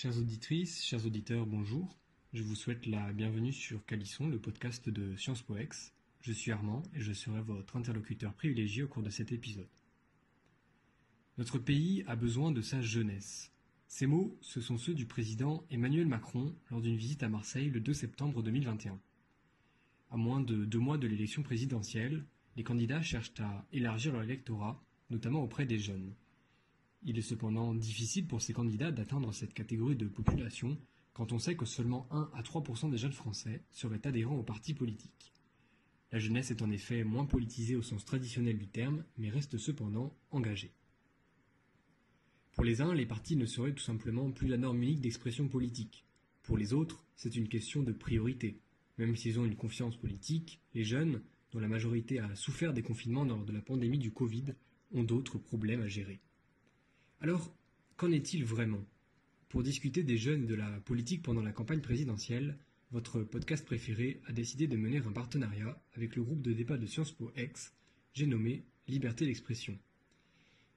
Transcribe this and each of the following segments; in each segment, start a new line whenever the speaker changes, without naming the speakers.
Chères auditrices, chers auditeurs, bonjour. Je vous souhaite la bienvenue sur Calisson, le podcast de Sciences Po Ex. Je suis Armand et je serai votre interlocuteur privilégié au cours de cet épisode. Notre pays a besoin de sa jeunesse. Ces mots, ce sont ceux du président Emmanuel Macron lors d'une visite à Marseille le 2 septembre 2021. À moins de deux mois de l'élection présidentielle, les candidats cherchent à élargir leur électorat, notamment auprès des jeunes. Il est cependant difficile pour ces candidats d'atteindre cette catégorie de population quand on sait que seulement 1 à 3 des jeunes Français seraient adhérents aux partis politiques. La jeunesse est en effet moins politisée au sens traditionnel du terme, mais reste cependant engagée. Pour les uns, les partis ne seraient tout simplement plus la norme unique d'expression politique. Pour les autres, c'est une question de priorité. Même s'ils ont une confiance politique, les jeunes, dont la majorité a souffert des confinements lors de la pandémie du Covid, ont d'autres problèmes à gérer. Alors, qu'en est-il vraiment? Pour discuter des jeunes et de la politique pendant la campagne présidentielle, votre podcast préféré a décidé de mener un partenariat avec le groupe de débat de Sciences Po X, j'ai nommé Liberté d'expression.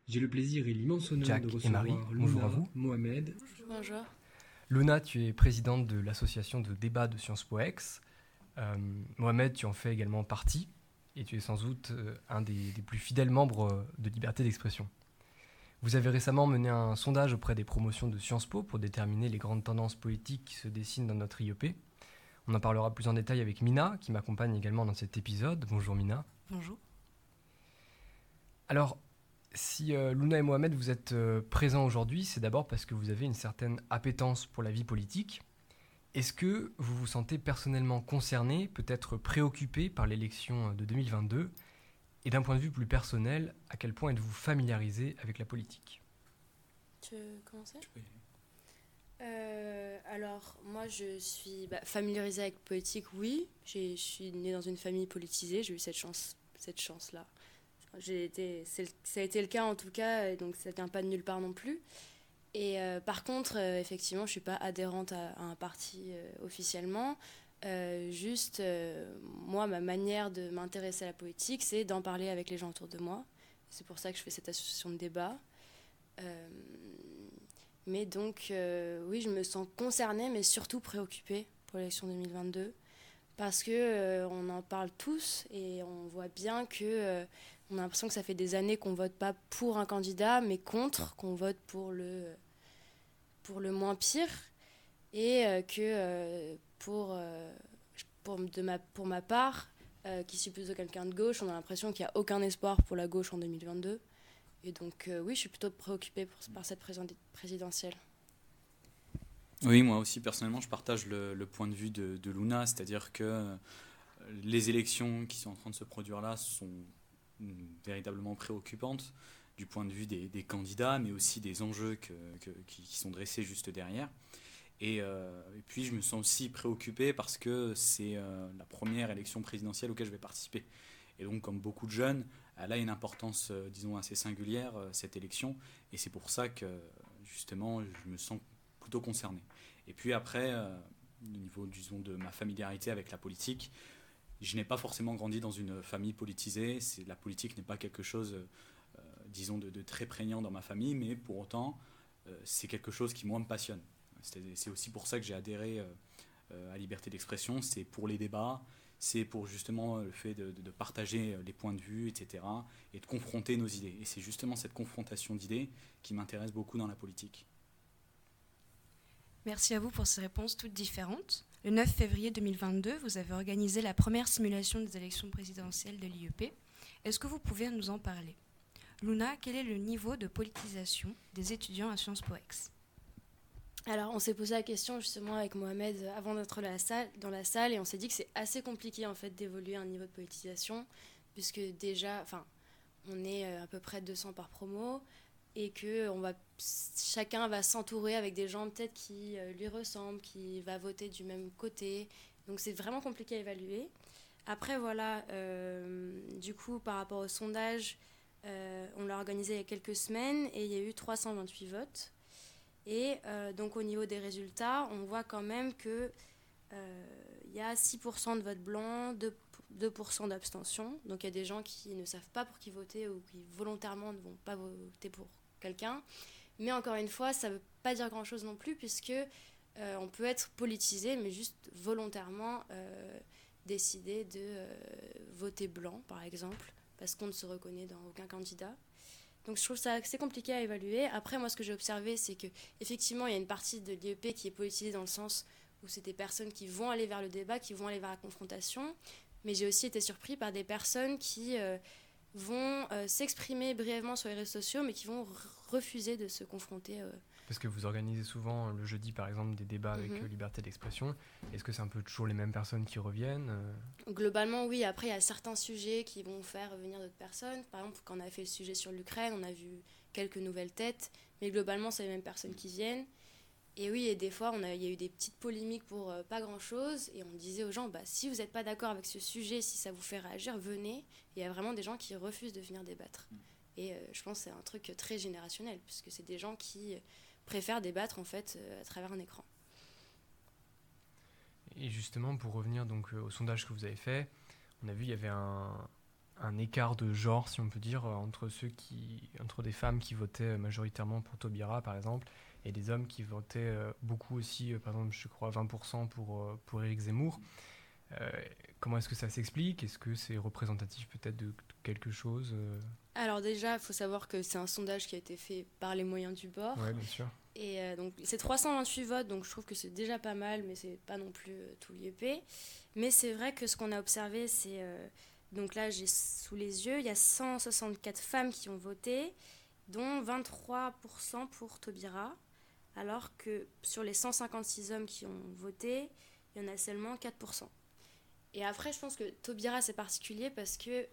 J'ai le plaisir et l'immense honneur de recevoir Luna Mohamed.
Bonjour.
Luna, tu es présidente de l'association de débat de Sciences Po Ex. Euh, Mohamed, tu en fais également partie et tu es sans doute euh, un des, plus fidèles membres de Liberté d'expression. Vous avez récemment mené un sondage auprès des promotions de Sciences Po pour déterminer les grandes tendances politiques qui se dessinent dans notre IEP. On en parlera plus en détail avec Mina, qui m'accompagne également dans cet épisode. Bonjour Mina.
Bonjour.
Alors, si euh, Luna et Mohamed, vous êtes euh, présents aujourd'hui, c'est d'abord parce que vous avez une certaine appétence pour la vie politique. Est-ce que vous vous sentez personnellement concerné, peut-être préoccupé par l'élection euh, de 2022 Et d'un point de vue plus personnel, à quel point êtes-vous familiarisé avec la politique?
Tu veux commencer? Alors, moi, je suis bah, familiarisée avec politique, oui. Je suis née dans une famille politisée, j'ai eu cette chance, cette chance-là. J'ai été, ça a été le cas en tout cas, donc ça vient pas de nulle part non plus. Et euh, par contre, euh, effectivement, je suis pas adhérente à, un parti euh, juste, moi, ma manière de m'intéresser à la politique, c'est d'en parler avec les gens autour de moi. C'est pour ça que je fais cette association de débat. mais donc, oui, je me sens concernée, mais surtout préoccupée pour l'élection 2022 parce que on en parle tous et on voit bien que on a l'impression que ça fait des années qu'on vote pas pour un candidat, mais contre, qu'on vote pour le, pour le moins pire. Et euh, que euh, pour, euh, pour, de ma, pour ma part, qui suis plutôt quelqu'un de gauche, on a l'impression qu'il n'y a aucun espoir pour la gauche en 2022. Et donc, oui, je suis plutôt préoccupée par cette présidentielle.
Oui, moi aussi, personnellement, je partage le, point de vue de, Luna, c'est-à-dire que les élections qui sont en train de se produire là sont véritablement préoccupante du point de vue des, candidats, mais aussi des enjeux qui, sont dressés juste derrière. Euh, et, puis je me sens aussi préoccupé parce que c'est euh, la première élection présidentielle auquel je vais participer. Et donc comme beaucoup de jeunes, elle a une importance, euh, disons, assez singulière, cette élection. Et c'est pour ça que justement, je me sens plutôt concerné. Et puis après, au niveau, disons, de ma familiarité avec la politique, je n'ai pas forcément grandi dans une famille politisée. La politique n'est pas quelque chose, disons, de, très prégnant dans ma famille, mais pour autant, c'est quelque chose qui, moi, me passionne. C'est, aussi pour ça que j'ai adhéré euh, à Liberté d'expression. C'est pour les débats, c'est pour justement le fait de, de, partager les points de vue, etc., et de confronter nos idées. Et c'est justement cette confrontation d'idées qui m'intéresse beaucoup dans la politique.
Merci à vous pour ces réponses toutes différentes. Le 9 février 2022, vous avez organisé la première simulation des élections présidentielles de l'IEP. Est-ce que vous pouvez nous en parler? Luna, quel est le niveau de politisation des étudiants à Sciences Po Ex?
Alors, on s'est posé la question justement avec Mohamed avant d'être dans la salle et on s'est dit que c'est assez compliqué en fait d'évoluer un niveau de politisation puisque déjà, enfin, on est euh, à peu près 200 par promo et que chacun va s'entourer avec des gens peut-être qui euh, lui ressemblent, qui va voter du même côté. Donc c'est vraiment compliqué à évaluer. Après voilà, euh, du coup par rapport au sondage, euh, on l'a organisé il y a quelques semaines et il y a eu 328 votes. Et donc au niveau des résultats, on voit quand même que il y a 6% de vote blanc, 2%, 2 d'abstention. Donc il y a des gens qui ne savent pas pour qui voter ou qui volontairement ne vont pas voter pour quelqu'un. Mais encore une fois, ça ne veut pas dire grand-chose non plus, puisque on peut être politisé, mais juste volontairement décider de voter blanc, par exemple, parce qu'on ne se reconnaît dans aucun candidat. Donc je trouve ça assez compliqué à évaluer. Après, moi, ce que j'ai observé, c'est que effectivement, il y a une partie de l'IEP qui est politisée dans le sens où c'est des personnes qui vont aller vers le débat, qui vont aller vers la confrontation. Mais j'ai aussi été surpris par des personnes qui euh, vont euh, s'exprimer brièvement sur les réseaux sociaux, mais qui vont refuser de se confronter euh,
parce que vous organisez souvent le jeudi, par exemple, des débats avec mhm. euh, liberté d'expression. Est-ce que c'est un peu toujours les mêmes personnes qui reviennent euh?
Globalement, oui. Après, il y a certains sujets qui vont faire venir d'autres personnes. Par exemple, quand on a fait le sujet sur l'Ukraine, on a vu quelques nouvelles têtes. Mais globalement, c'est les mêmes personnes qui viennent. Et oui, et des fois, a, il y a eu des petites polémiques pour euh, pas grand-chose. Et on disait aux gens, bah, si vous n'êtes pas d'accord avec ce sujet, si ça vous fait réagir, venez. Il y a vraiment des gens qui refusent de venir débattre. Mm. Et je pense que c'est un truc très générationnel, puisque c'est des gens qui préfèrent débattre en fait euh, à travers un écran.
Et justement, pour revenir donc euh, au sondage que vous avez fait, on a vu il y avait un, écart de genre, si on peut dire, entre ceux qui, entre des femmes qui votaient majoritairement pour Taubira, par exemple, et des hommes qui votaient euh, beaucoup aussi, par exemple, je crois 20% pour pour Éric Zemmour. comment est-ce que ça s'explique? Est-ce que c'est représentatif peut-être de quelque chose
alors déjà, il faut savoir que c'est un sondage qui a été fait par les moyens du bord.
Oui, bien sûr.
Et euh, donc c'est 328 votes, donc je trouve que c'est déjà pas mal, mais c'est pas non plus euh, tout l'IEP. Mais c'est vrai que ce qu'on a observé, c'est... Euh, donc là, j'ai sous les yeux, il y a 164 femmes qui ont voté, dont 23% pour Taubira, alors que sur les 156 hommes qui ont voté, il y en a seulement 4%. Et après, je pense que Taubira, c'est particulier parce que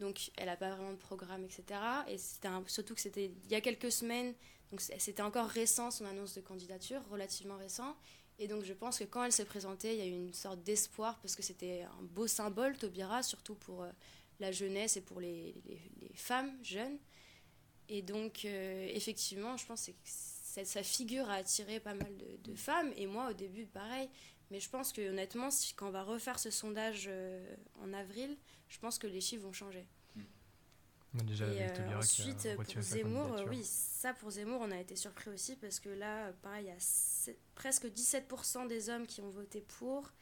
donc elle n'a pas vraiment de programme, etc. Et surtout que c'était il y a quelques semaines, donc c'était encore récent son annonce de candidature, relativement récent. Et donc je pense que quand elle s'est présentée, il y a eu une sorte d'espoir parce que c'était un beau symbole, Taubira, surtout pour euh, la jeunesse et pour les, femmes jeunes. Et donc euh, effectivement, je pense que sa figure a attiré pas mal de, de, femmes. Et moi au début, pareil. Mais je pense que honnêtement, si, quand on va refaire ce sondage euh, en avril, je pense que les chiffres vont changer.
Déjà et euh,
ensuite, pour Zemmour, euh, oui, ça pour Zemmour, on a été surpris aussi parce que là, pareil, il y a presque 17% des hommes qui ont voté pour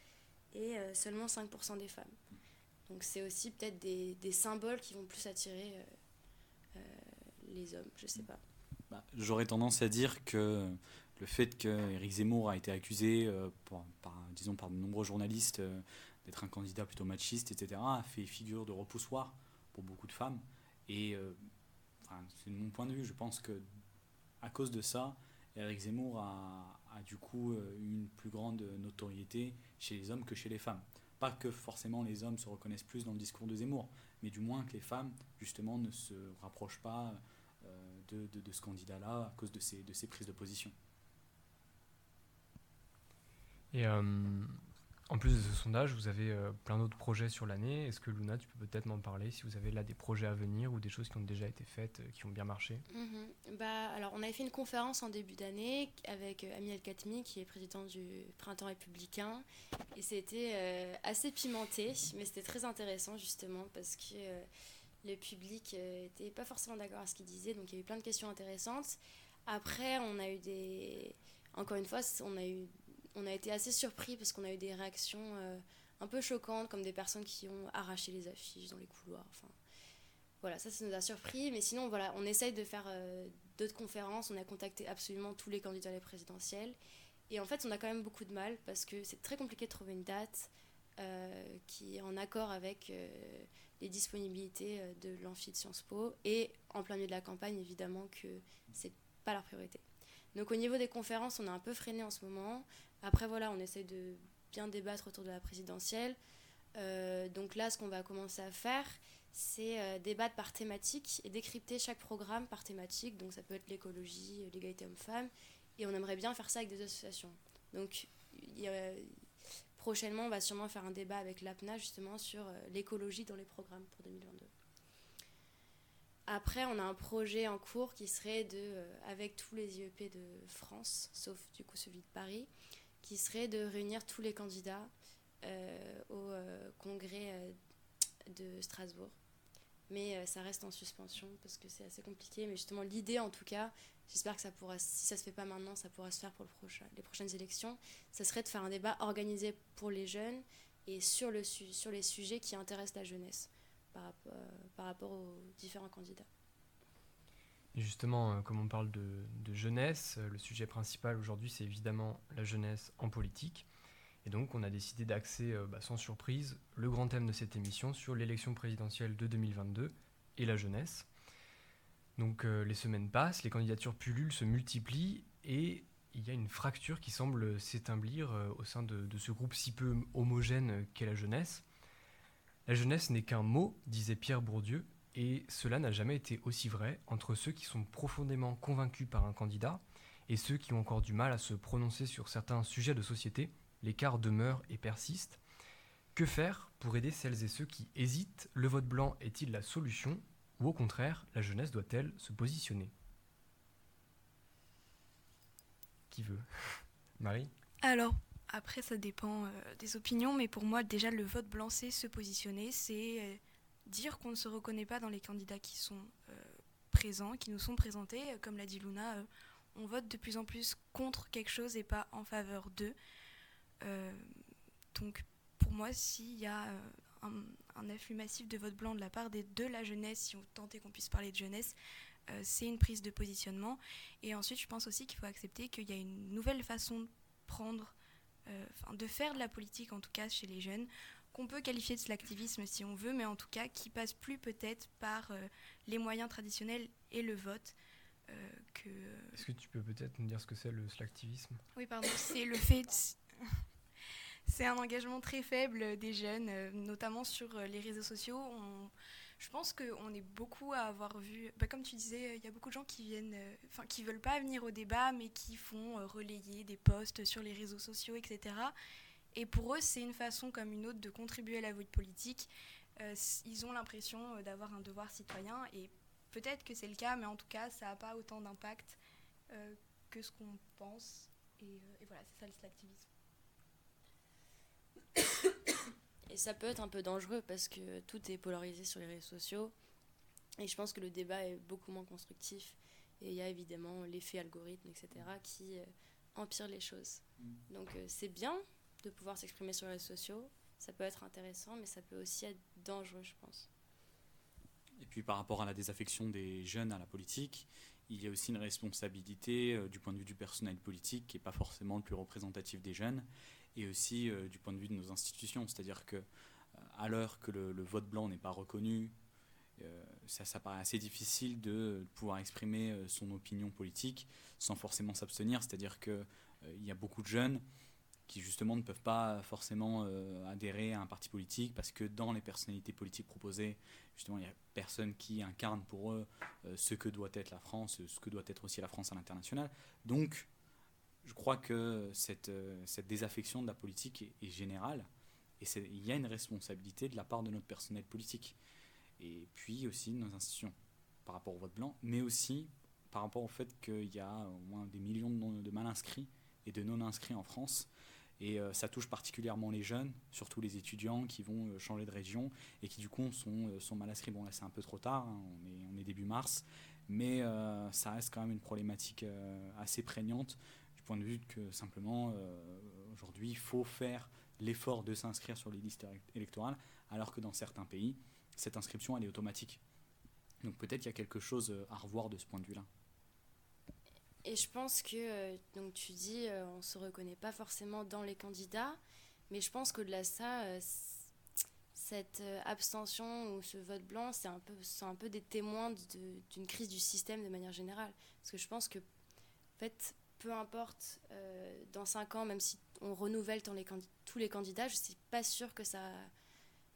et seulement 5% des femmes. Donc c'est aussi peut-être des, des, symboles qui vont plus attirer les hommes, je sais pas.
Bah, J'aurais tendance à dire que le fait qu'Éric Zemmour a été accusé euh, par, disons, par de nombreux journalistes euh, d'être un candidat plutôt machiste, etc., a fait figure de repoussoir pour beaucoup de femmes. Et euh, c'est de mon point de vue, je pense que à cause de ça, Éric Zemmour a, du coup une plus grande notoriété chez les hommes que chez les femmes. Pas que forcément les hommes se reconnaissent plus dans le discours de Zemmour, mais du moins que les femmes, justement, ne se rapprochent pas de, de, ce candidat-là à cause de ses, prises de position.
Euh, en plus de ce sondage, vous avez euh, plein d'autres projets sur l'année. Est-ce que Luna, tu peux peut-être m'en parler si vous avez là des projets à venir ou des choses qui ont déjà été faites, euh, qui ont bien marché?
Mhm. bah, Alors, on avait fait une conférence en début d'année avec Ami El Khatmi, qui est président du Printemps républicain. Et c'était assez pimenté, mais c'était très intéressant justement parce que le public n'était pas forcément d'accord à ce qu'il disait. Donc, il y a eu plein de questions intéressantes. Après, on a eu des. Encore une fois, on a eu on a été assez surpris parce qu'on a eu des réactions euh, un peu choquantes, comme des personnes qui ont arraché les affiches dans les couloirs. Enfin, voilà, ça, ça nous a surpris. Mais sinon, voilà, on essaye de faire euh, d'autres conférences. On a contacté absolument tous les candidats à la présidentielle. Et en fait, on a quand même beaucoup de mal parce que c'est très compliqué de trouver une date euh, qui est en accord avec les disponibilités de l'amphi de Sciences Po. Et en plein milieu de la campagne, évidemment que c'est pas leur priorité. Donc au niveau des conférences, on a un peu freiné en ce moment. Après, voilà, on essaie de bien débattre autour de la présidentielle. Euh, donc là, ce qu'on va commencer à faire, c'est euh, débattre par thématique et décrypter chaque programme par thématique. Donc ça peut être l'écologie, euh, l'égalité homme-femme. Et on aimerait bien faire ça avec des associations. Donc prochainement, on va sûrement faire un débat avec l'APNA justement sur l'écologie dans les programmes pour 2022. Après, on a un projet en cours qui serait de, avec tous les IEP de France, sauf du coup celui de Paris, qui serait de réunir tous les candidats euh, au euh, congrès euh, de Strasbourg. mais ça reste en suspension parce que c'est assez compliqué. Mais justement, l'idée en tout cas, j'espère que ça pourra, si ça se fait pas maintenant, ça pourra se faire pour les prochaines élections, ça serait de faire un débat organisé pour les jeunes et sur, le, sur les sujets qui intéressent la jeunesse par rapport aux différents candidats.
Justement, euh, comme on parle de, jeunesse, euh, le sujet principal aujourd'hui, c'est évidemment la jeunesse en politique. Et donc, on a décidé d'axer, euh, bah, sans surprise, le grand thème de cette émission sur l'élection présidentielle de 2022 et la jeunesse. Donc, les semaines passent, les candidatures pullulent, se multiplient, et il y a une fracture qui semble s'établir au sein de, ce groupe si peu homogène qu'est la jeunesse. La jeunesse n'est qu'un mot, disait Pierre Bourdieu, et cela n'a jamais été aussi vrai entre ceux qui sont profondément convaincus par un candidat et ceux qui ont encore du mal à se prononcer sur certains sujets de société. L'écart demeure et persiste. Que faire pour aider celles et ceux qui hésitent? Le vote blanc est-il la solution? Ou au contraire, la jeunesse doit-elle se positionner? Qui veut? Marie?
Alors, après, ça dépend euh, des opinions, mais pour moi, déjà, le vote blanc, c'est se positionner, c'est euh, dire qu'on ne se reconnaît pas dans les candidats qui sont euh, présents, qui nous sont présentés. Comme l'a dit Luna, euh, on vote de plus en plus contre quelque chose et pas en faveur d'eux. Euh, donc pour moi, s'il y a un, afflux massif de vote blanc de la part des, de la jeunesse, si on tentait qu'on puisse parler de jeunesse, c'est une prise de positionnement. Et ensuite, je pense aussi qu'il faut accepter qu'il y a une nouvelle façon de prendre, de faire de la politique, en tout cas chez les jeunes, qu'on peut qualifier de l'activisme si on veut, mais en tout cas qui passe plus peut-être par euh, les moyens traditionnels et le vote. Euh, que...
Est-ce que tu peux peut-être nous dire ce que c'est le slacktivisme?
Oui, pardon, c'est le fait... c'est un engagement très faible des jeunes, euh, notamment sur les réseaux sociaux. Je pense qu'on est beaucoup à avoir vu, bah, comme tu disais, il y a beaucoup de gens qui viennent, enfin qui veulent pas venir au débat, mais qui font relayer des posts sur les réseaux sociaux, etc. Et pour eux, c'est une façon comme une autre de contribuer à la vie politique. Euh, ils ont l'impression euh, d'avoir un devoir citoyen et peut-être que c'est le cas, mais en tout cas, ça n'a pas autant d'impact euh, que ce qu'on pense. Et, voilà, c'est ça le slactivisme.
Et ça peut être un peu dangereux parce que tout est polarisé sur les réseaux sociaux. Et je pense que le débat est beaucoup moins constructif. Et il y a évidemment l'effet algorithme, etc., qui empire les choses. Mm. Donc c'est bien, de pouvoir s'exprimer sur les réseaux sociaux. Ça peut être intéressant, mais ça peut aussi être dangereux, je pense.
Et puis par rapport à la désaffection des jeunes à la politique, il y a aussi une responsabilité euh, du point de vue du personnel politique qui n'est pas forcément le plus représentatif des jeunes, et aussi euh, du point de vue de nos institutions. C'est-à-dire que euh, à l'heure que le, vote blanc n'est pas reconnu, ça, paraît assez difficile de pouvoir exprimer son opinion politique sans forcément s'abstenir. C'est-à-dire qu'il il y a beaucoup de jeunes qui justement ne peuvent pas forcément euh, adhérer à un parti politique parce que dans les personnalités politiques proposées, justement, il n'y a personne qui incarne pour eux euh, ce que doit être la France, ce que doit être aussi la France à l'international. Donc, je crois que cette, euh, cette désaffection de la politique est, générale et il y a une responsabilité de la part de notre personnel politique et puis aussi de nos institutions par rapport au vote blanc, mais aussi par rapport au fait qu'il y a au moins des millions de, de mal inscrits et de non inscrits en France et euh, ça touche particulièrement les jeunes, surtout les étudiants qui vont euh, changer de région et qui du coup sont, euh, sont mal inscrits. Bon là c'est un peu trop tard, hein, on, est, début mars, mais ça reste quand même une problématique assez prégnante du point de vue que simplement aujourd'hui il faut faire l'effort de s'inscrire sur les listes électorales alors que dans certains pays cette inscription elle est automatique. Donc peut-être qu'il y a quelque chose à revoir de ce point de vue-là.
Et je pense que, euh, donc tu dis, euh, on ne se reconnaît pas forcément dans les candidats, mais je pense qu'au-delà de ça, euh, cette abstention ou ce vote blanc, c'est un, peu, un peu des témoins d'une crise du système de manière générale. Parce que je pense que, en fait, peu importe, dans cinq ans, même si on renouvelle tous les candidats, je ne suis pas sûre que ça,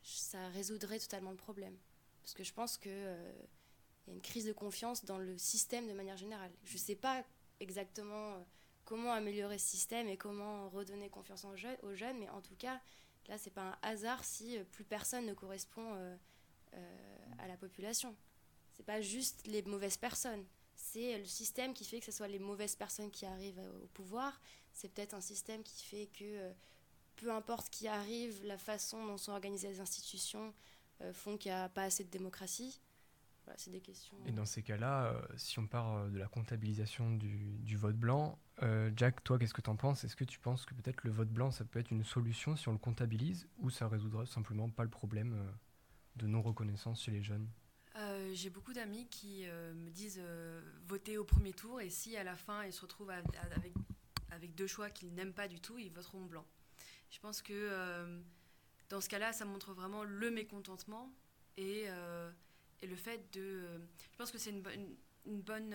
ça résoudrait totalement le problème. Parce que je pense que il y a une crise de confiance dans le système de manière générale. Je ne sais pas exactement euh, comment améliorer ce système et comment redonner confiance aux jeunes, mais en tout cas, là, c'est pas un hasard si euh, plus personne ne correspond euh, à la population. C'est pas juste les mauvaises personnes, c'est le système qui fait que ce soit les mauvaises personnes qui arrivent au pouvoir. C'est peut-être un système qui fait que peu importe qui arrive, la façon dont sont organisées les institutions, font qu'il n'y a pas assez de démocratie voilà, c'est des questions.
Et dans ces cas-là, si on part de la comptabilisation du, du vote blanc, Jack, toi, qu'est-ce que tu en penses? Est-ce que tu penses que peut-être le vote blanc, ça peut être une solution si on le comptabilise ou ça résoudra simplement pas le problème de non-reconnaissance chez les jeunes?
Euh, j'ai beaucoup d'amis qui euh, me disent euh, voter au premier tour et si à la fin ils se retrouvent avec, avec deux choix qu'ils n'aiment pas du tout, ils voteront blanc. Je pense que dans ce cas-là, ça montre vraiment le mécontentement et, et le fait de. je pense que c'est une, bonne.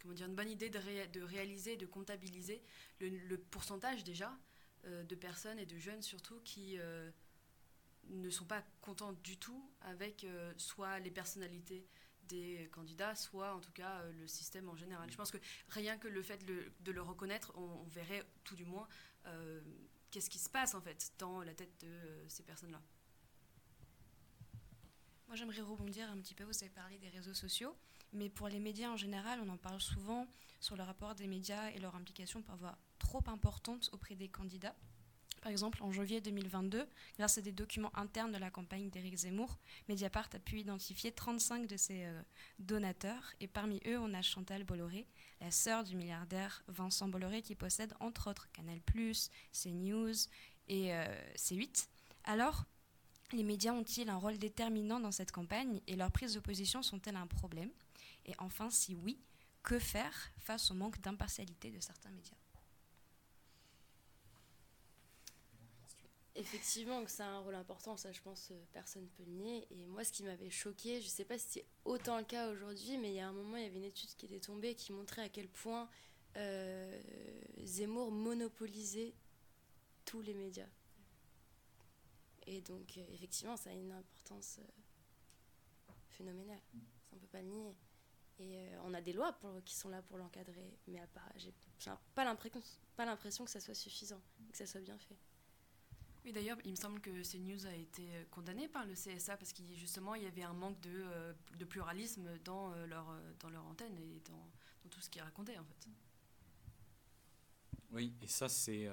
comment dire, une bonne idée de, de réaliser, de comptabiliser le, le pourcentage déjà de personnes et de jeunes surtout qui ne sont pas contents du tout avec euh, soit les personnalités des candidats, soit en tout cas euh, le système en général. Je pense que rien que le fait de le, reconnaître, on, verrait tout du moins euh, qu'est-ce qui se passe en fait dans la tête de ces personnes-là.
Moi j'aimerais rebondir un petit peu, vous avez parlé des réseaux sociaux, mais pour les médias en général, on en parle souvent sur le rapport des médias et leur implication parfois trop importante auprès des candidats. Par exemple, en janvier 2022, grâce à des documents internes de la campagne d'Éric Zemmour, Mediapart a pu identifier 35 de ses euh, donateurs. Et parmi eux, on a Chantal Bolloré, la sœur du milliardaire Vincent Bolloré, qui possède entre autres Canal, CNews et euh, C8. Alors, les médias ont-ils un rôle déterminant dans cette campagne et leurs prises de position sont-elles un problème? Et enfin, si oui, que faire face au manque d'impartialité de certains médias?
Effectivement que ça a un rôle important, ça je pense euh, personne ne peut le nier. Et moi ce qui m'avait choqué, je ne sais pas si c'est autant le cas aujourd'hui, mais il y a un moment il y avait une étude qui était tombée qui montrait à quel point euh, Zemmour monopolisait tous les médias. Et donc euh, effectivement ça a une importance phénoménale, ça on ne peut pas le nier. Et on a des lois pour, qui sont là pour l'encadrer, mais j'ai pas l'impression que ça soit suffisant, que ça soit bien fait.
Oui, d'ailleurs, il me semble que CNews a été euh, condamné par le CSA parce qu'il justement il y avait un manque de, euh, de pluralisme dans euh, leur, dans leur antenne et dans, dans tout ce qu'ils racontaient en fait.
Oui, et ça c'est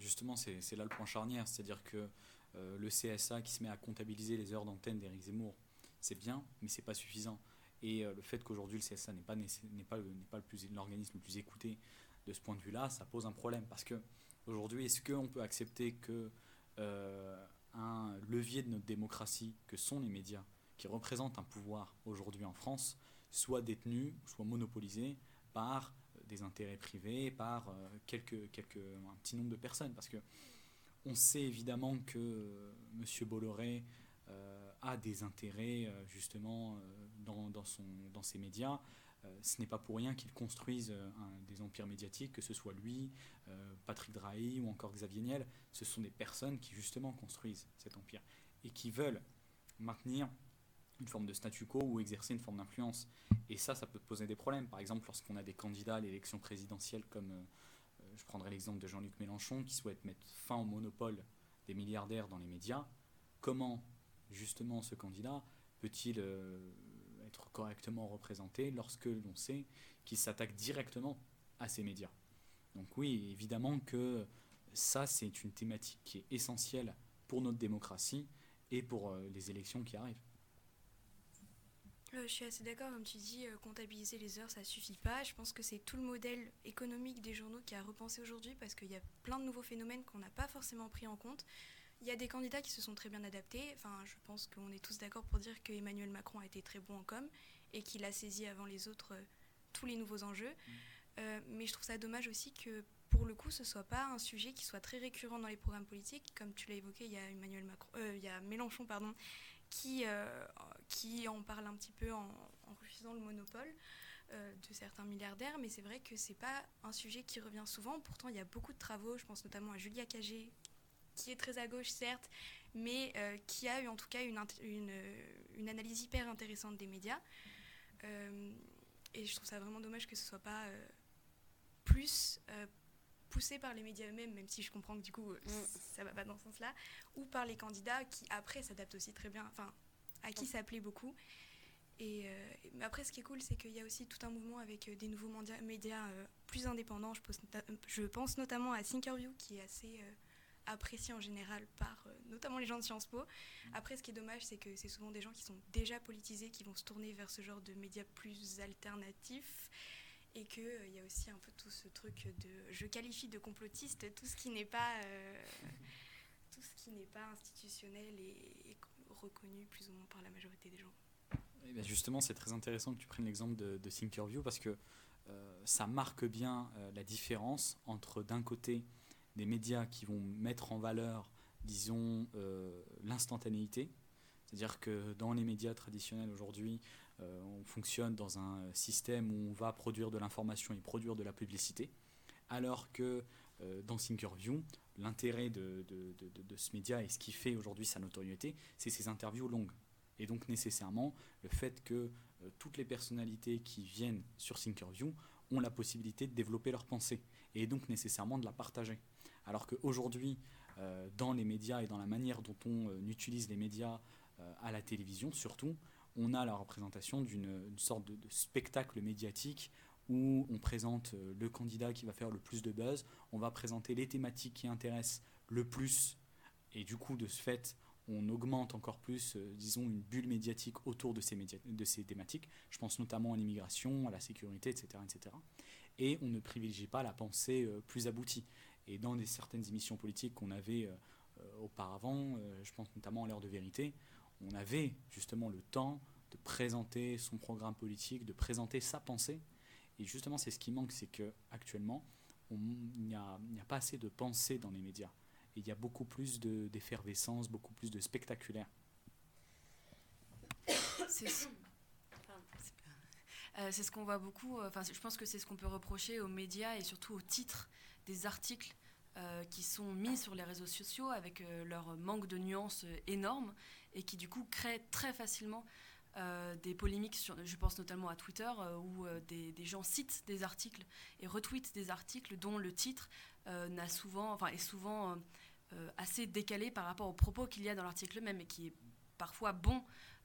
justement c'est là le point charnière, c'est-à-dire que le CSA qui se met à comptabiliser les heures d'antenne d'Éric Zemmour, c'est bien, mais c'est pas suffisant. Et le fait qu'aujourd'hui le CSA n'est pas n'est pas pas le plus l'organisme le plus écouté de ce point de vue-là, ça pose un problème parce que aujourd'hui est-ce qu'on peut accepter que euh, un levier de notre démocratie que sont les médias, qui représentent un pouvoir aujourd'hui en France, soit détenu, soit monopolisé par euh, des intérêts privés, par euh, quelques, quelques, un petit nombre de personnes? Parce que on sait évidemment que M. Bolloré a des intérêts justement dans, dans, son, dans ses médias. Euh, ce n'est pas pour rien qu'ils construisent euh, des empires médiatiques, que ce soit lui, euh, Patrick Drahi ou encore Xavier Niel. Ce sont des personnes qui justement construisent cet empire et qui veulent maintenir une forme de statu quo ou exercer une forme d'influence. Et ça, ça peut poser des problèmes. Par exemple, lorsqu'on a des candidats à l'élection présidentielle, comme je prendrai l'exemple de Jean-Luc Mélenchon, qui souhaite mettre fin au monopole des milliardaires dans les médias, comment justement ce candidat peut-il correctement représenté lorsque l'on sait qu'il s'attaque directement à ces médias? Donc oui, évidemment que ça, c'est une thématique qui est essentielle pour notre démocratie et pour euh, les élections qui arrivent.
Je suis assez d'accord, comme tu dis, euh, comptabiliser les heures, ça suffit pas. Je pense que c'est tout le modèle économique des journaux qui a repensé aujourd'hui parce qu'il y a plein de nouveaux phénomènes qu'on n'a pas forcément pris en compte. Il y a des candidats qui se sont très bien adaptés. Enfin, je pense qu'on est tous d'accord pour dire que Emmanuel Macron a été très bon en com et qu'il a saisi avant les autres euh, tous les nouveaux enjeux. Mm. Euh, mais je trouve ça dommage aussi que pour le coup, ce soit pas un sujet qui soit très récurrent dans les programmes politiques. Comme tu l'as évoqué, il y a Emmanuel Macron, euh, il y a Mélenchon, pardon, qui, qui en parle un petit peu en, refusant le monopole de certains milliardaires. Mais c'est vrai que c'est pas un sujet qui revient souvent. Pourtant, il y a beaucoup de travaux. Je pense notamment à Julia Cagé, qui est très à gauche, certes, mais euh, qui a eu en tout cas une, une, analyse hyper intéressante des médias. Euh, et je trouve ça vraiment dommage que ce soit pas euh, plus poussé par les médias eux-mêmes, même si je comprends que du coup mm. ça va pas dans ce sens-là, ou par les candidats qui après s'adaptent aussi très bien, enfin à qui ça plaît beaucoup. Et mais après, ce qui est cool, c'est qu'il y a aussi tout un mouvement avec des nouveaux médias, plus indépendants. Je, pense notamment à Thinkerview, qui est assez appréciés en général par notamment les gens de Sciences Po. Après, ce qui est dommage, c'est que c'est souvent des gens qui sont déjà politisés qui vont se tourner vers ce genre de médias plus alternatifs et qu'il il y a aussi un peu tout ce truc de je qualifie de complotiste tout ce qui n'est pas tout pas institutionnel et, reconnu plus ou moins par la majorité des gens.
Ben justement, c'est très intéressant que tu prennes l'exemple de, de Thinkerview parce que euh, ça marque bien euh, la différence entre d'un côté des médias qui vont mettre en valeur, disons, euh, l'instantanéité, c'est-à-dire que dans les médias traditionnels aujourd'hui, on fonctionne dans un système où on va produire de l'information et produire de la publicité, alors que dans Thinkerview, l'intérêt de, de, ce média et ce qui fait aujourd'hui sa notoriété, c'est ses interviews longues. Et donc nécessairement, le fait que euh, toutes les personnalités qui viennent sur Thinkerview ont la possibilité de développer leur pensée et donc nécessairement de la partager. Alors qu'aujourd'hui, euh, dans les médias et dans la manière dont on euh, utilise les médias à la télévision surtout, on a la représentation d'une sorte de, spectacle médiatique où on présente le candidat qui va faire le plus de buzz, on va présenter les thématiques qui intéressent le plus, et du coup, de ce fait, on augmente encore plus, euh, disons, une bulle médiatique autour de ces, de ces thématiques. Je pense notamment à l'immigration, à la sécurité, etc., etc. Et on ne privilégie pas la pensée euh, plus aboutie. Et dans des, certaines émissions politiques qu'on avait euh, auparavant, je pense notamment à l'heure de vérité, on avait justement le temps de présenter son programme politique, de présenter sa pensée. Et justement, c'est ce qui manque, c'est qu'actuellement, il n'y a, pas assez de pensée dans les médias il y a beaucoup plus d'effervescence, beaucoup plus de spectaculaire.
Euh, c'est ce qu'on voit beaucoup. Euh, enfin, je pense que c'est ce qu'on peut reprocher aux médias et surtout aux titres des articles euh, qui sont mis sur les réseaux sociaux avec leur manque de nuances énorme et qui du coup créent très facilement des polémiques. Sur, je pense notamment à Twitter où des, des, gens citent des articles et retweetent des articles dont le titre n'a souvent, enfin, est souvent euh, assez décalé par rapport aux propos qu'il y a dans l'article même et qui est parfois bon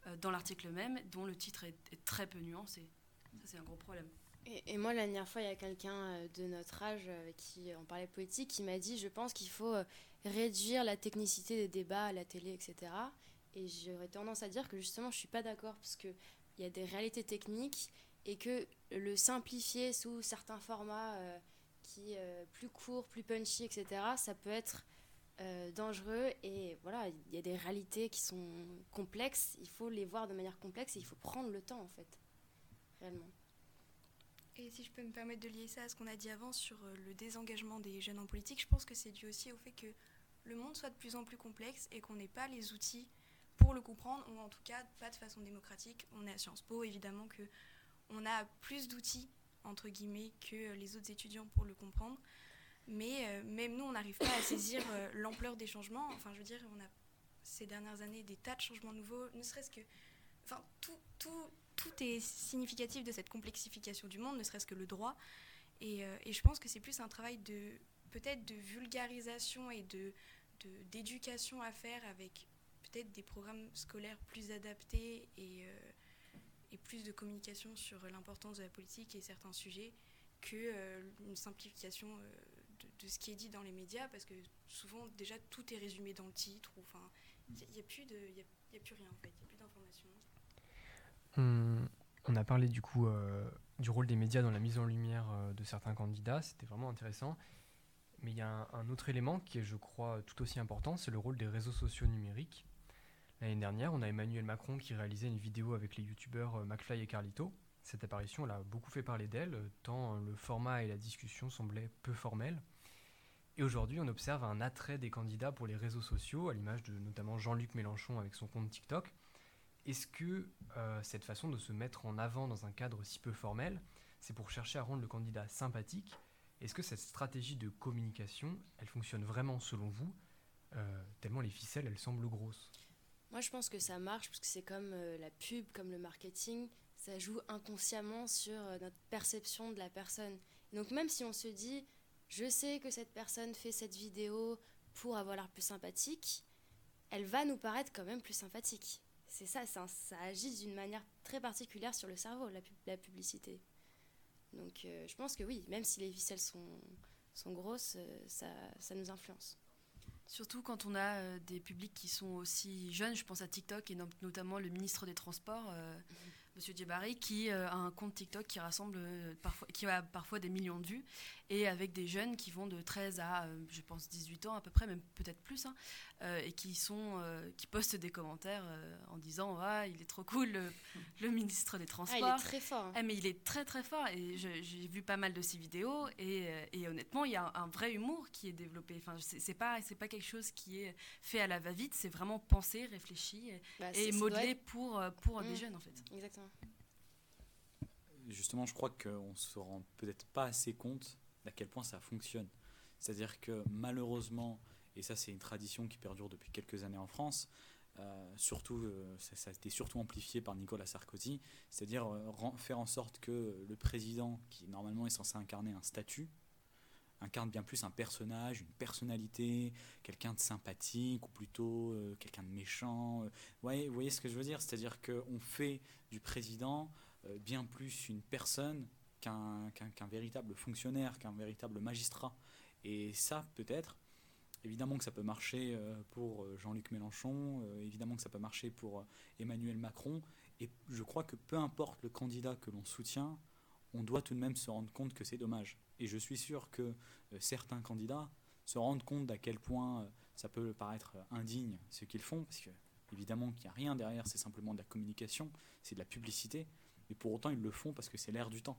euh, dans l'article même, dont le titre est, très peu nuancé. Ça, c'est un gros problème.
Et, moi, la dernière fois, il y a quelqu'un euh, de notre âge qui en parlait politique qui m'a dit Je pense qu'il faut réduire la technicité des débats à la télé, etc. Et j'aurais tendance à dire que justement, je suis pas d'accord parce qu'il y a des réalités techniques et que le simplifier sous certains formats qui plus courts, plus punchy, etc., ça peut être euh, dangereux et voilà, il y a des réalités qui sont complexes, il faut les voir de manière complexe et il faut prendre le temps en fait, réellement.
Et si je peux me permettre de lier ça à ce qu'on a dit avant sur euh, le désengagement des jeunes en politique, je pense que c'est dû aussi au fait que le monde soit de plus en plus complexe et qu'on n'ait pas les outils pour le comprendre, ou en tout cas pas de façon démocratique. On est à Sciences Po, évidemment que on a plus d'outils entre guillemets que les autres étudiants pour le comprendre. Mais euh, même nous, on n'arrive pas à saisir euh, l'ampleur des changements. Enfin, je veux dire, on a ces dernières années des tas de changements nouveaux, ne serait-ce que. Enfin, tout, tout, tout est significatif de cette complexification du monde, ne serait-ce que le droit. Et, euh, et je pense que c'est plus un travail de peut-être de vulgarisation et de d'éducation à faire avec des programmes scolaires plus adaptés et, et plus de communication sur l'importance de la politique et certains sujets que une simplification de, ce qui est dit dans les médias, parce que souvent, déjà, tout est résumé dans le titre. Enfin, il n'y a, plus y a, plus rien, en fait. Il n'y a plus d'informations.
On, a parlé, du coup, euh, du rôle des médias dans la mise en lumière euh, de certains candidats. C'était vraiment intéressant. Mais il y a un, autre élément qui est, je crois, tout aussi important, c'est le rôle des réseaux sociaux numériques. L'année dernière, on a Emmanuel Macron qui réalisait une vidéo avec les youtubeurs euh, McFly et Carlito. Cette apparition, elle a beaucoup fait parler d'elle, tant le format et la discussion semblaient peu formels. Et aujourd'hui, on observe un attrait des candidats pour les réseaux sociaux, à l'image de notamment Jean-Luc Mélenchon avec son compte TikTok. Est-ce que euh, cette façon de se mettre en avant dans un cadre si peu formel, c'est pour chercher à rendre le candidat sympathique? Est-ce que cette stratégie de communication, elle fonctionne vraiment selon vous euh, Tellement les ficelles, elles semblent grosses?
Moi, je pense que ça marche parce que c'est comme euh, la pub, comme le marketing. Ça joue inconsciemment sur notre perception de la personne. donc, même si on se dit, je sais que cette personne fait cette vidéo pour avoir l'air plus sympathique, elle va nous paraître quand même plus sympathique. C'est ça, ça, agit d'une manière très particulière sur le cerveau, la, publicité. Donc euh, je pense que oui, même si les ficelles sont, sont grosses, euh, ça, ça, nous influence.
Surtout quand on a euh, des publics qui sont aussi jeunes, je pense à TikTok et notamment le ministre des Transports, euh, Monsieur Djebari, qui euh, a un compte TikTok qui rassemble parfois, qui a parfois des millions de vues, et avec des jeunes qui vont de 13 à, je pense, 18 ans à peu près, même peut-être plus, hein, et qui sont, qui postent des commentaires en disant, ah, il est trop cool le, ministre des Transports.
Ah, il est très fort. Hein.
Ah, mais il est très très fort, et j'ai vu pas mal de ses vidéos, et, et honnêtement, il y a un, un, vrai humour qui est développé. Enfin, c'est pas, c'est pas quelque chose qui est fait à la va-vite, c'est vraiment pensé, réfléchi et, bah, modelé pour, euh, pour des mmh. jeunes en fait.
Exactement.
Justement, je crois qu'on se rend peut-être pas assez compte d'à quel point ça fonctionne. C'est-à-dire que malheureusement, et ça c'est une tradition qui perdure depuis quelques années en France, euh, surtout, euh, ça, a été surtout amplifié par Nicolas Sarkozy, c'est-à-dire faire en sorte que le président, qui normalement est censé incarner un statut, incarne bien plus un personnage, une personnalité, quelqu'un de sympathique ou plutôt euh, quelqu'un de méchant. Euh. vous voyez ce que je veux dire? C'est-à-dire qu'on fait du président euh, bien plus une personne qu'un véritable fonctionnaire, qu'un véritable magistrat. Et ça, peut-être, évidemment que ça peut marcher pour Jean-Luc Mélenchon, évidemment que ça peut marcher pour Emmanuel Macron, et je crois que peu importe le candidat que l'on soutient, on doit tout de même se rendre compte que c'est dommage. Et je suis sûr que euh, certains candidats se rendent compte d'à quel point euh, ça peut paraître euh, indigne ce qu'ils font, parce que évidemment qu'il n'y a rien derrière, c'est simplement de la communication, c'est de la publicité, mais pour autant ils le font parce que c'est l'air du temps.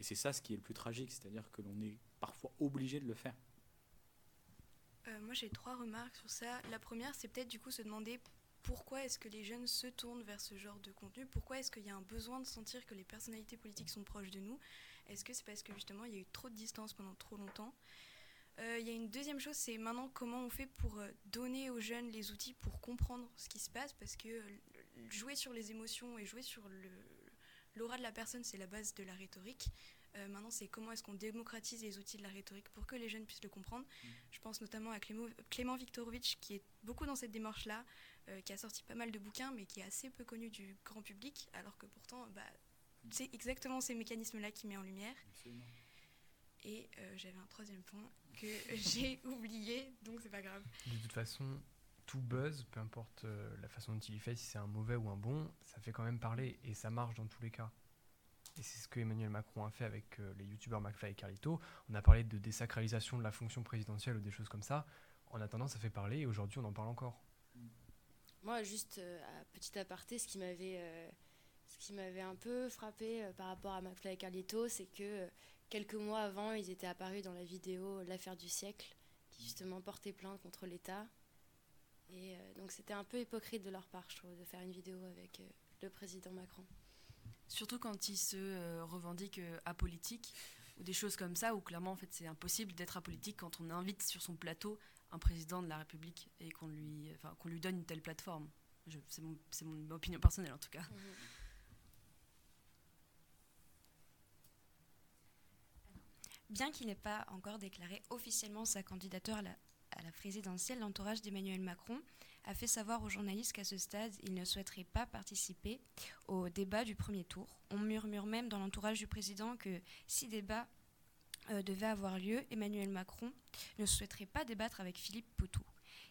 Et c'est ça ce qui est le plus tragique, c'est-à-dire que l'on est parfois obligé de le faire.
Moi j'ai trois remarques sur ça. La première, c'est peut-être du coup se demander pourquoi est-ce que les jeunes se tournent vers ce genre de contenu? Pourquoi est-ce qu'il y a un besoin de sentir que les personnalités politiques sont proches de nous? Est-ce que c'est parce que justement il y a eu trop de distance pendant trop longtemps? Euh, Il y a une deuxième chose, c'est maintenant comment on fait pour euh, donner aux jeunes les outils pour comprendre ce qui se passe? Parce que euh, jouer sur les émotions et jouer sur l'aura de la personne, c'est la base de la rhétorique. Maintenant, c'est comment est-ce qu'on démocratise les outils de la rhétorique pour que les jeunes puissent le comprendre. Mmh. Je pense notamment à Clément, Clément Viktorovitch, qui est beaucoup dans cette démarche-là. Euh, qui a sorti pas mal de bouquins, mais qui est assez peu connu du grand public, alors que pourtant, bah, c'est exactement ces mécanismes-là qui met en lumière. Et euh, j'avais un troisième point que j'ai oublié, donc c'est pas grave.
De toute façon, tout buzz, peu importe euh, la façon dont il est fait, si c'est un mauvais ou un bon, ça fait quand même parler et ça marche dans tous les cas. Et c'est ce que Emmanuel Macron a fait avec les youtubeurs McFly et Carlito. On a parlé de désacralisation de la fonction présidentielle ou des choses comme ça. En attendant, ça fait parler et aujourd'hui, on en parle encore.
Moi, juste euh, petit aparté, ce qui m'avait euh, ce qui m'avait un peu frappé euh, par rapport à McFly et Carlito, c'est que quelques mois avant, ils étaient apparus dans la vidéo L'affaire du siècle, qui justement portait plainte contre l'État. Et donc c'était un peu hypocrite de leur part, je trouve, de faire une vidéo avec le président Macron.
Surtout quand ils se revendiquent apolitiques ou des choses comme ça, où clairement en fait c'est impossible d'être apolitique quand on invite sur son plateau un président de la République et qu'on lui, enfin, qu'on lui donne une telle plateforme. C'est mon, mon, opinion personnelle en tout cas. Mhm.
Bien qu'il n'ait pas encore déclaré officiellement sa candidature à la, à la présidentielle, l'entourage d'Emmanuel Macron a fait savoir aux journalistes qu'à ce stade, il ne souhaiterait pas participer au débat du premier tour. On murmure même dans l'entourage du président que si débat euh, devait avoir lieu, Emmanuel Macron ne souhaiterait pas débattre avec Philippe Poutou.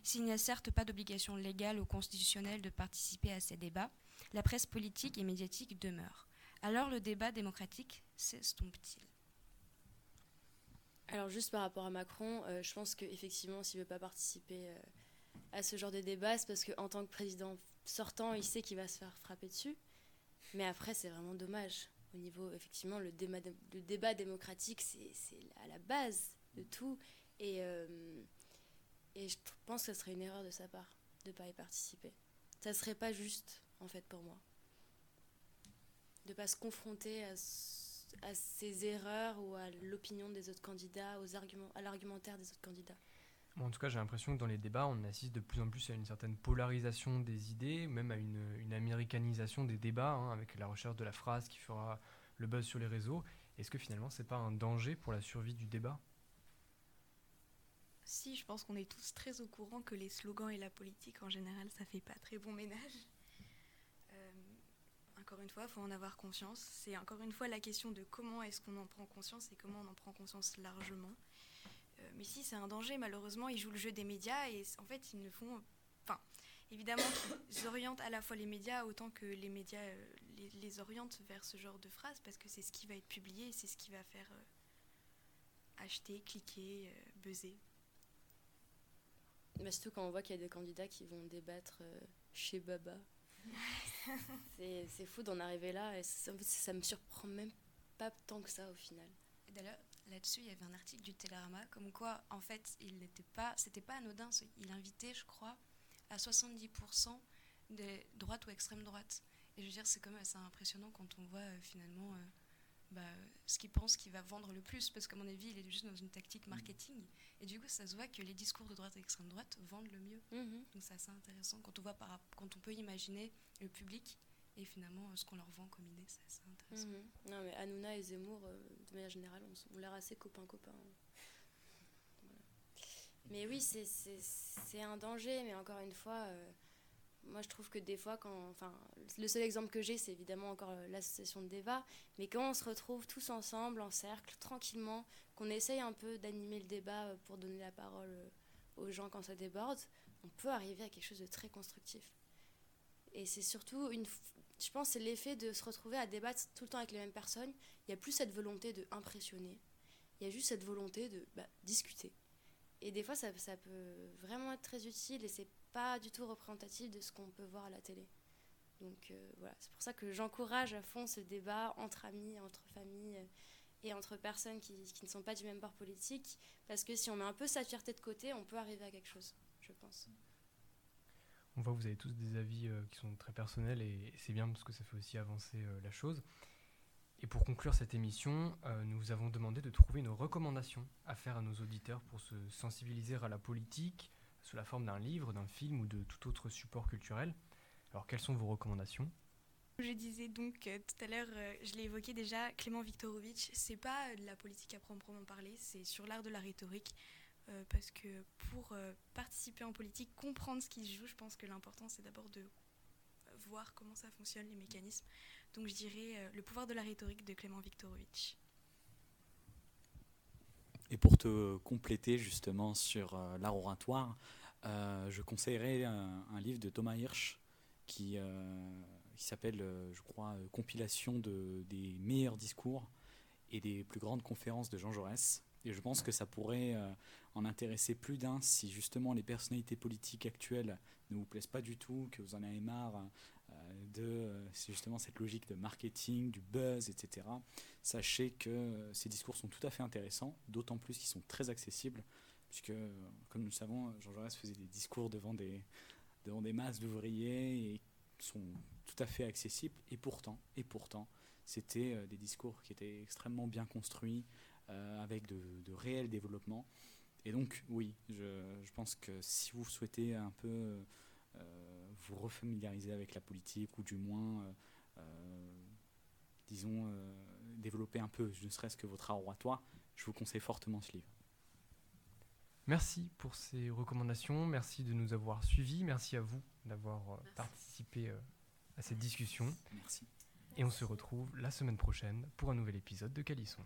S'il n'y a certes pas d'obligation légale ou constitutionnelle de participer à ces débats, la presse politique et médiatique demeure. Alors le débat démocratique s'estompe-t-il?
Alors juste par rapport à Macron, euh, je pense qu'effectivement, s'il ne veut pas participer euh, à ce genre de débat, c'est parce qu'en tant que président sortant, il sait qu'il va se faire frapper dessus. Mais après, c'est vraiment dommage au niveau, effectivement, le débat, démocratique, c'est à la base de tout. Et, euh, et je pense que ce serait une erreur de sa part de ne pas y participer. Ça serait pas juste, en fait, pour moi. De ne pas se confronter à, à ces erreurs ou à l'opinion des autres candidats, aux arguments, à l'argumentaire des autres candidats
en tout cas, j'ai l'impression que dans les débats, on assiste de plus en plus à une certaine polarisation des idées, même à une, américanisation des débats, hein, avec la recherche de la phrase qui fera le buzz sur les réseaux. Est-ce que finalement, c'est pas un danger pour la survie du débat?
Si, je pense qu'on est tous très au courant que les slogans et la politique en général, ça fait pas très bon ménage. Euh, encore une fois, il faut en avoir conscience. C'est encore une fois la question de comment est-ce qu'on en prend conscience et comment on en prend conscience largement. Euh, mais si, c'est un danger. Malheureusement, ils jouent le jeu des médias et en fait, ils ne font. Enfin, évidemment, ils orientent à la fois les médias autant que les médias euh, les, les, orientent vers ce genre de phrases parce que c'est ce qui va être publié c'est ce qui va faire euh, acheter, cliquer, euh, buzzer.
Mais surtout quand on voit qu'il y a des candidats qui vont débattre euh, chez Baba. c'est fou d'en arriver là et ça, ça me surprend même pas tant que ça au final.
D'ailleurs, là-dessus, il y avait un article du Télérama comme quoi, en fait, il n'était pas, c'était pas anodin. Il invitait, je crois, à 70% de droite ou extrême droite. Et je veux dire, c'est quand même assez impressionnant quand on voit euh, finalement euh, bah, ce qu'il pense qu'il va vendre le plus, parce qu'à mon avis, il est juste dans une tactique marketing. Et du coup, ça se voit que les discours de droite et extrême droite vendent le mieux.
Mhm.
Donc c'est assez intéressant quand on voit par, quand on peut imaginer le public et finalement ce qu'on leur vend comme idée, c'est intéressant.
Mhm. Non mais Hanouna et Zemmour, euh, de manière générale, on, on l'air assez copains-copains. Voilà. Mais oui, c'est- un danger, mais encore une fois, euh, moi je trouve que des fois, quand, enfin, le seul exemple que j'ai, c'est évidemment encore euh, l'association de débat, mais quand on se retrouve tous ensemble, en cercle, tranquillement, qu'on essaye un peu d'animer le débat pour donner la parole aux gens quand ça déborde, on peut arriver à quelque chose de très constructif. Et c'est surtout une, je pense, c'est l'effet de se retrouver à débattre tout le temps avec les mêmes personnes. Il n'y a plus cette volonté de impressionner. Il y a juste cette volonté de bah, discuter. Et des fois, ça, ça peut vraiment être très utile et c'est pas du tout représentatif de ce qu'on peut voir à la télé. Donc euh, voilà, c'est pour ça que j'encourage à fond ce débat entre amis, entre familles euh, et entre personnes qui, qui ne sont pas du même bord politique. Parce que si on met un peu sa fierté de côté, on peut arriver à quelque chose, je pense.
On voit que vous avez tous des avis euh, qui sont très personnels et, c'est bien parce que ça fait aussi avancer euh, la chose. Et pour conclure cette émission, euh, nous vous avons demandé de trouver une recommandation à faire à nos auditeurs pour se sensibiliser à la politique sous la forme d'un livre, d'un film ou de tout autre support culturel. Alors quelles sont vos recommandations?
Je disais donc tout à l'heure, je l'ai évoqué déjà, Clément Viktorovitch, c'est pas de la politique à proprement parler, c'est sur l'art de la rhétorique. Euh, parce que pour euh, participer en politique, comprendre ce qui se joue, je pense que l'important c'est d'abord de voir comment ça fonctionne, les mécanismes. Donc je dirais euh, Le pouvoir de la rhétorique de Clément Viktorovitch.
Et pour te compléter justement sur l'art oratoire, je conseillerais un, un livre de Thomas Hirsch qui, qui s'appelle, je crois, Compilation de, des meilleurs discours et des plus grandes conférences de Jean Jaurès. Et je pense que ça pourrait euh, en intéresser plus d'un si justement les personnalités politiques actuelles ne vous plaisent pas du tout, que vous en avez marre euh, de euh, justement cette logique de marketing, du buzz, etc sachez que ces discours sont tout à fait intéressants, d'autant plus qu'ils sont très accessibles, puisque, comme nous le savons, Jean Jaurès faisait des discours devant des, devant des masses d'ouvriers et sont tout à fait accessibles, et pourtant, et pourtant, c'était des discours qui étaient extrêmement bien construits, avec de, de réels développements. Et donc, oui, je, je pense que si vous souhaitez un peu euh, vous refamiliariser avec la politique, ou du moins, euh, euh, disons, euh, développer un peu, ne serait-ce que votre art oratoire, je vous conseille fortement ce livre.
Merci pour ces recommandations, merci de nous avoir suivis, merci à vous d'avoir euh, participé euh, à cette discussion.
Merci.
Et on se retrouve la semaine prochaine pour un nouvel épisode de Calisson.